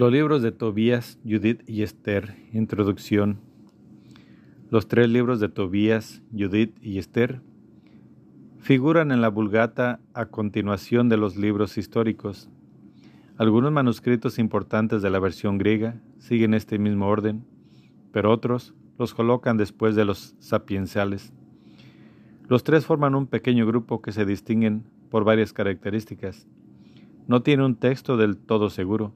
Los libros de Tobías, Judith y Esther. Introducción. Los tres libros de Tobías, Judith y Esther figuran en la Vulgata a continuación de los libros históricos. Algunos manuscritos importantes de la versión griega siguen este mismo orden, pero otros los colocan después de los sapiensales. Los tres forman un pequeño grupo que se distinguen por varias características. No tiene un texto del todo seguro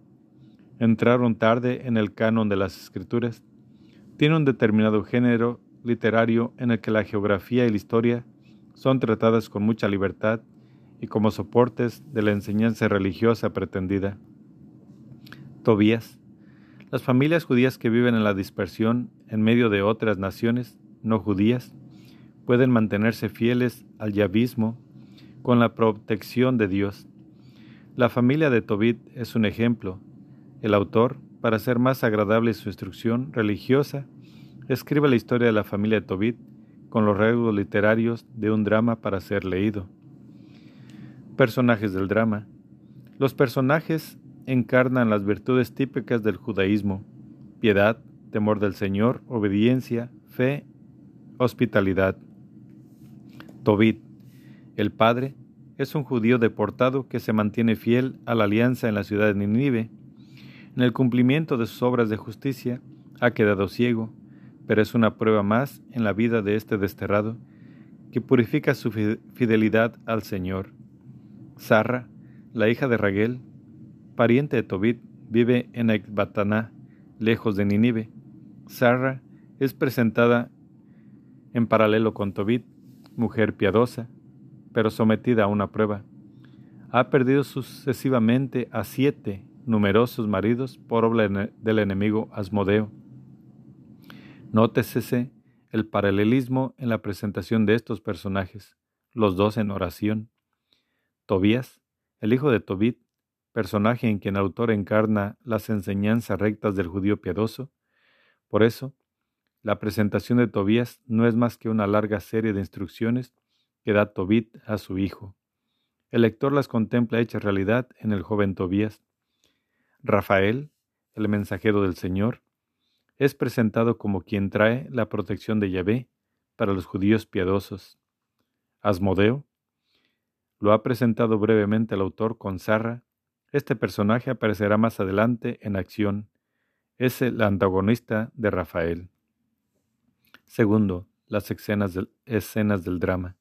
entraron tarde en el canon de las escrituras. Tiene un determinado género literario en el que la geografía y la historia son tratadas con mucha libertad y como soportes de la enseñanza religiosa pretendida. Tobías. Las familias judías que viven en la dispersión en medio de otras naciones no judías pueden mantenerse fieles al yavismo con la protección de Dios. La familia de Tobit es un ejemplo el autor, para hacer más agradable su instrucción religiosa, escribe la historia de la familia de Tobit con los rasgos literarios de un drama para ser leído. Personajes del drama. Los personajes encarnan las virtudes típicas del judaísmo, piedad, temor del Señor, obediencia, fe, hospitalidad. Tobit, el padre, es un judío deportado que se mantiene fiel a la alianza en la ciudad de Ninive en el cumplimiento de sus obras de justicia, ha quedado ciego, pero es una prueba más en la vida de este desterrado que purifica su fidelidad al Señor. Sarra, la hija de Raguel, pariente de Tobit, vive en Ecbataná, lejos de Ninive. Sarra es presentada en paralelo con Tobit, mujer piadosa, pero sometida a una prueba. Ha perdido sucesivamente a siete numerosos maridos por obra del enemigo Asmodeo. Nótese el paralelismo en la presentación de estos personajes, los dos en oración. Tobías, el hijo de Tobit, personaje en quien el autor encarna las enseñanzas rectas del judío piadoso. Por eso, la presentación de Tobías no es más que una larga serie de instrucciones que da Tobit a su hijo. El lector las contempla hechas realidad en el joven Tobías. Rafael, el mensajero del Señor, es presentado como quien trae la protección de Yahvé para los judíos piadosos. Asmodeo lo ha presentado brevemente el autor con Sarra. Este personaje aparecerá más adelante en acción. Es el antagonista de Rafael. Segundo, las escenas del, escenas del drama.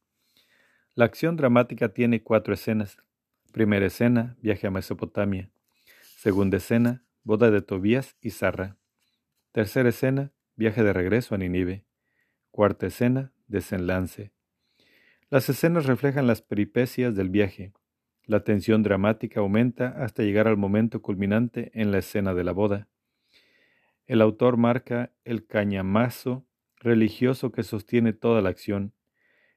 La acción dramática tiene cuatro escenas. Primera escena, viaje a Mesopotamia. Segunda escena, boda de Tobías y Sarra. Tercera escena, viaje de regreso a Ninive. Cuarta escena, desenlace. Las escenas reflejan las peripecias del viaje. La tensión dramática aumenta hasta llegar al momento culminante en la escena de la boda. El autor marca el cañamazo religioso que sostiene toda la acción.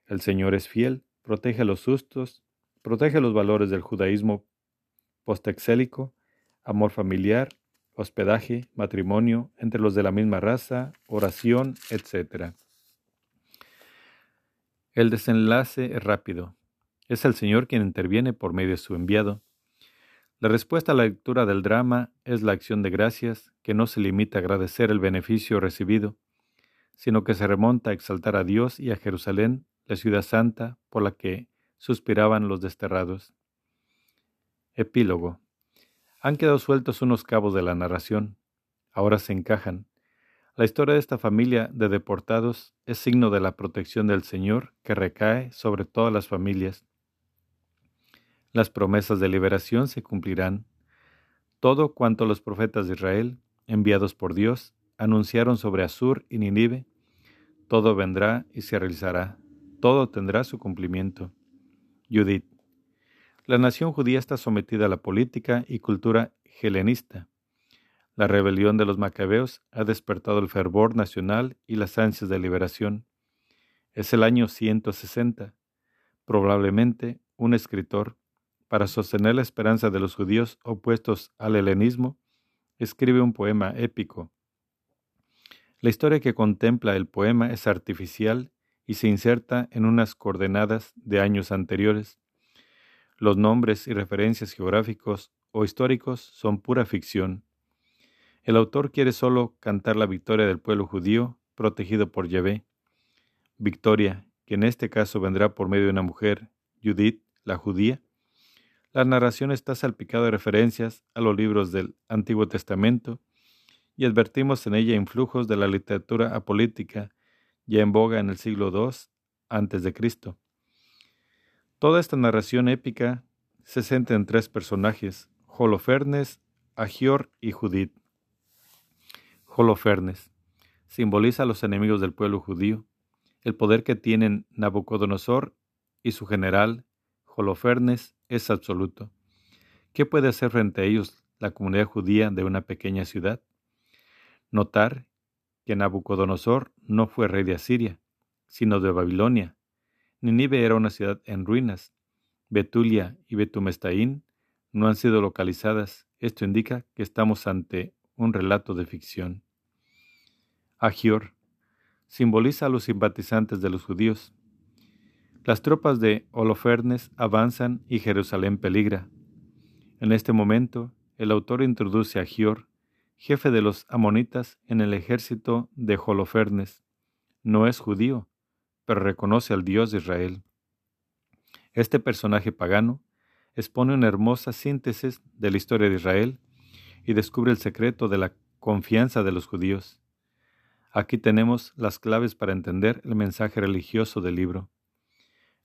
El Señor es fiel, protege los sustos, protege los valores del judaísmo postexélico amor familiar, hospedaje, matrimonio entre los de la misma raza, oración, etc. El desenlace es rápido. Es el Señor quien interviene por medio de su enviado. La respuesta a la lectura del drama es la acción de gracias que no se limita a agradecer el beneficio recibido, sino que se remonta a exaltar a Dios y a Jerusalén, la ciudad santa por la que suspiraban los desterrados. Epílogo. Han quedado sueltos unos cabos de la narración. Ahora se encajan. La historia de esta familia de deportados es signo de la protección del Señor que recae sobre todas las familias. Las promesas de liberación se cumplirán. Todo cuanto los profetas de Israel, enviados por Dios, anunciaron sobre Asur y Ninive, todo vendrá y se realizará, todo tendrá su cumplimiento. Judith. La nación judía está sometida a la política y cultura helenista. La rebelión de los macabeos ha despertado el fervor nacional y las ansias de liberación. Es el año 160. Probablemente un escritor, para sostener la esperanza de los judíos opuestos al helenismo, escribe un poema épico. La historia que contempla el poema es artificial y se inserta en unas coordenadas de años anteriores. Los nombres y referencias geográficos o históricos son pura ficción. El autor quiere solo cantar la victoria del pueblo judío protegido por Yahvé. Victoria, que en este caso vendrá por medio de una mujer, Judith, la judía. La narración está salpicada de referencias a los libros del Antiguo Testamento y advertimos en ella influjos de la literatura apolítica ya en boga en el siglo II Cristo. Toda esta narración épica se centra en tres personajes, Holofernes, Agior y Judith. Holofernes simboliza a los enemigos del pueblo judío, el poder que tienen Nabucodonosor y su general, Holofernes, es absoluto. ¿Qué puede hacer frente a ellos la comunidad judía de una pequeña ciudad? Notar que Nabucodonosor no fue rey de Asiria, sino de Babilonia. Ninive era una ciudad en ruinas. Betulia y Betumestaín no han sido localizadas. Esto indica que estamos ante un relato de ficción. Agior simboliza a los simpatizantes de los judíos. Las tropas de Holofernes avanzan y Jerusalén peligra. En este momento, el autor introduce a Agior jefe de los amonitas en el ejército de Holofernes. No es judío, pero reconoce al Dios de Israel. Este personaje pagano expone una hermosa síntesis de la historia de Israel y descubre el secreto de la confianza de los judíos. Aquí tenemos las claves para entender el mensaje religioso del libro.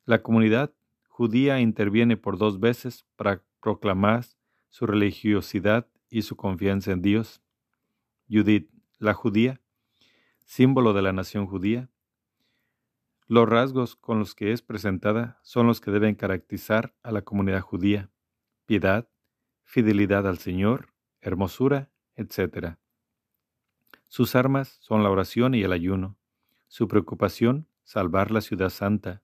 La comunidad judía interviene por dos veces para proclamar su religiosidad y su confianza en Dios. Judith, la judía, símbolo de la nación judía. Los rasgos con los que es presentada son los que deben caracterizar a la comunidad judía. Piedad, fidelidad al Señor, hermosura, etc. Sus armas son la oración y el ayuno. Su preocupación, salvar la ciudad santa.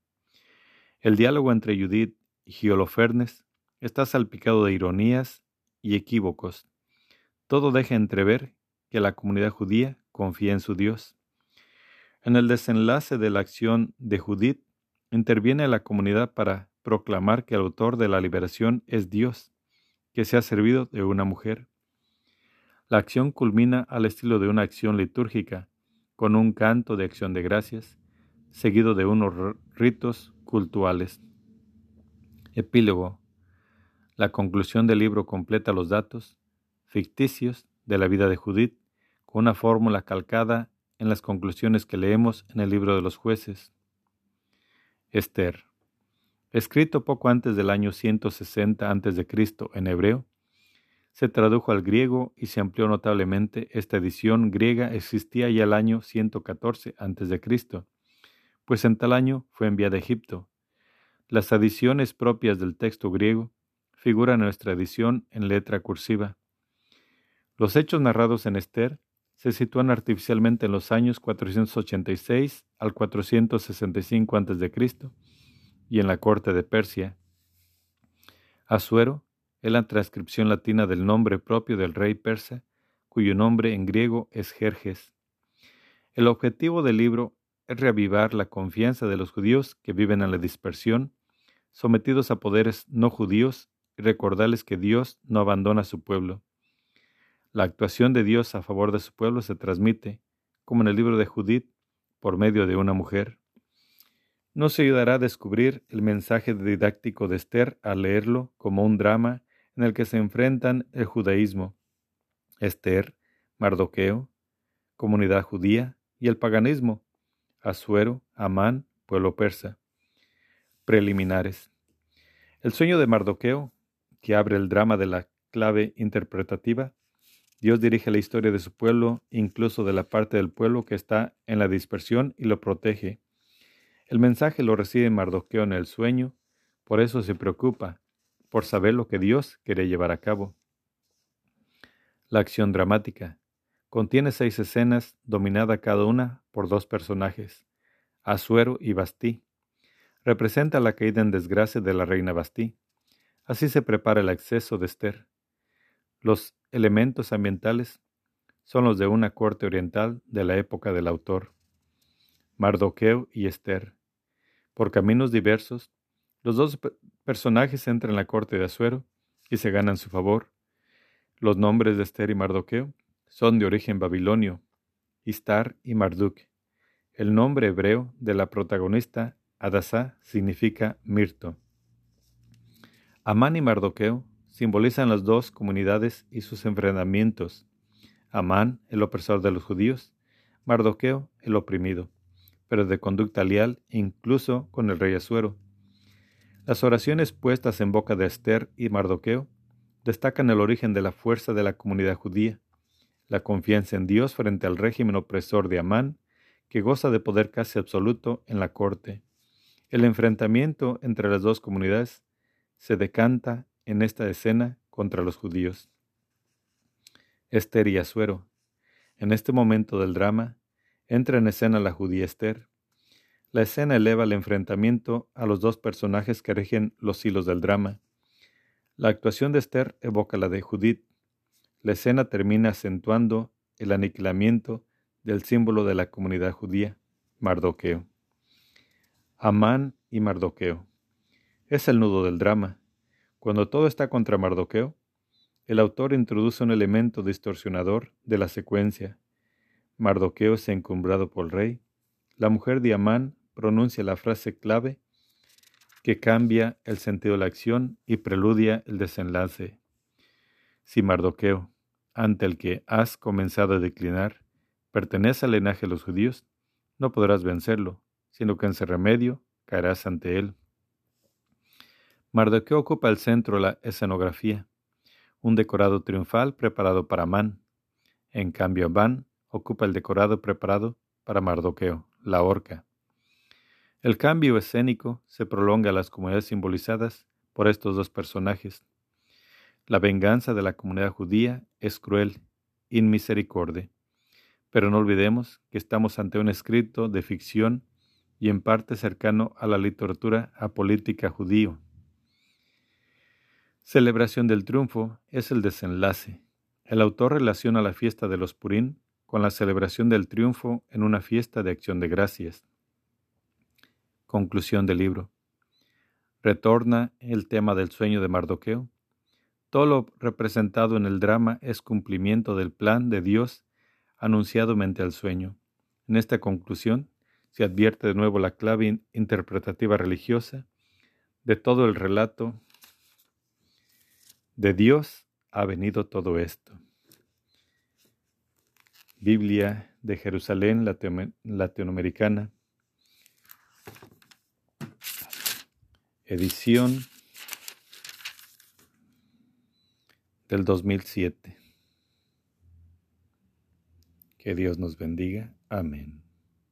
El diálogo entre Judith y Holofernes está salpicado de ironías y equívocos. Todo deja entrever que la comunidad judía confía en su Dios. En el desenlace de la acción de Judith, interviene la comunidad para proclamar que el autor de la liberación es Dios, que se ha servido de una mujer. La acción culmina al estilo de una acción litúrgica, con un canto de acción de gracias, seguido de unos ritos cultuales. Epílogo. La conclusión del libro completa los datos ficticios de la vida de Judith con una fórmula calcada en las conclusiones que leemos en el libro de los jueces. Esther. Escrito poco antes del año 160 a.C. en hebreo, se tradujo al griego y se amplió notablemente. Esta edición griega existía ya el año 114 a.C., pues en tal año fue enviada a Egipto. Las adiciones propias del texto griego figuran en nuestra edición en letra cursiva. Los hechos narrados en Esther se sitúan artificialmente en los años 486 al 465 a.C. y en la corte de Persia. Asuero es la transcripción latina del nombre propio del rey persa, cuyo nombre en griego es Jerjes. El objetivo del libro es reavivar la confianza de los judíos que viven en la dispersión, sometidos a poderes no judíos, y recordarles que Dios no abandona a su pueblo. La actuación de Dios a favor de su pueblo se transmite, como en el libro de Judith, por medio de una mujer. No se ayudará a descubrir el mensaje didáctico de Esther al leerlo como un drama en el que se enfrentan el judaísmo, Esther, Mardoqueo, comunidad judía, y el paganismo, Asuero, Amán, pueblo persa. Preliminares. El sueño de Mardoqueo, que abre el drama de la clave interpretativa, Dios dirige la historia de su pueblo, incluso de la parte del pueblo que está en la dispersión, y lo protege. El mensaje lo recibe Mardoqueo en el sueño, por eso se preocupa, por saber lo que Dios quiere llevar a cabo. La acción dramática contiene seis escenas, dominada cada una por dos personajes, Asuero y Bastí. Representa la caída en desgracia de la reina Bastí. Así se prepara el acceso de Esther. Los elementos ambientales son los de una corte oriental de la época del autor. Mardoqueo y Esther. Por caminos diversos, los dos personajes entran en la corte de Asuero y se ganan su favor. Los nombres de Esther y Mardoqueo son de origen babilonio, Istar y Marduk. El nombre hebreo de la protagonista, Adasá, significa mirto. Amán y Mardoqueo simbolizan las dos comunidades y sus enfrentamientos. Amán, el opresor de los judíos, Mardoqueo, el oprimido, pero de conducta leal incluso con el rey Asuero. Las oraciones puestas en boca de Esther y Mardoqueo destacan el origen de la fuerza de la comunidad judía, la confianza en Dios frente al régimen opresor de Amán, que goza de poder casi absoluto en la corte. El enfrentamiento entre las dos comunidades se decanta en esta escena contra los judíos. Esther y Asuero. En este momento del drama, entra en escena la judía Esther. La escena eleva el enfrentamiento a los dos personajes que rigen los hilos del drama. La actuación de Esther evoca la de Judith. La escena termina acentuando el aniquilamiento del símbolo de la comunidad judía, Mardoqueo. Amán y Mardoqueo. Es el nudo del drama. Cuando todo está contra Mardoqueo, el autor introduce un elemento distorsionador de la secuencia. Mardoqueo es encumbrado por el rey. La mujer de Amán pronuncia la frase clave que cambia el sentido de la acción y preludia el desenlace. Si Mardoqueo, ante el que has comenzado a declinar, pertenece al linaje de los judíos, no podrás vencerlo, sino que en ese remedio caerás ante él. Mardoqueo ocupa el centro la escenografía, un decorado triunfal preparado para Amán. En cambio, Amán ocupa el decorado preparado para Mardoqueo, la horca. El cambio escénico se prolonga a las comunidades simbolizadas por estos dos personajes. La venganza de la comunidad judía es cruel, inmisericordia. Pero no olvidemos que estamos ante un escrito de ficción y en parte cercano a la literatura apolítica judío. Celebración del triunfo es el desenlace. El autor relaciona la fiesta de los Purín con la celebración del triunfo en una fiesta de acción de gracias. Conclusión del libro. Retorna el tema del sueño de Mardoqueo. Todo lo representado en el drama es cumplimiento del plan de Dios anunciado mente al sueño. En esta conclusión se advierte de nuevo la clave interpretativa religiosa de todo el relato de Dios ha venido todo esto. Biblia de Jerusalén latinoamericana, edición del 2007. Que Dios nos bendiga. Amén.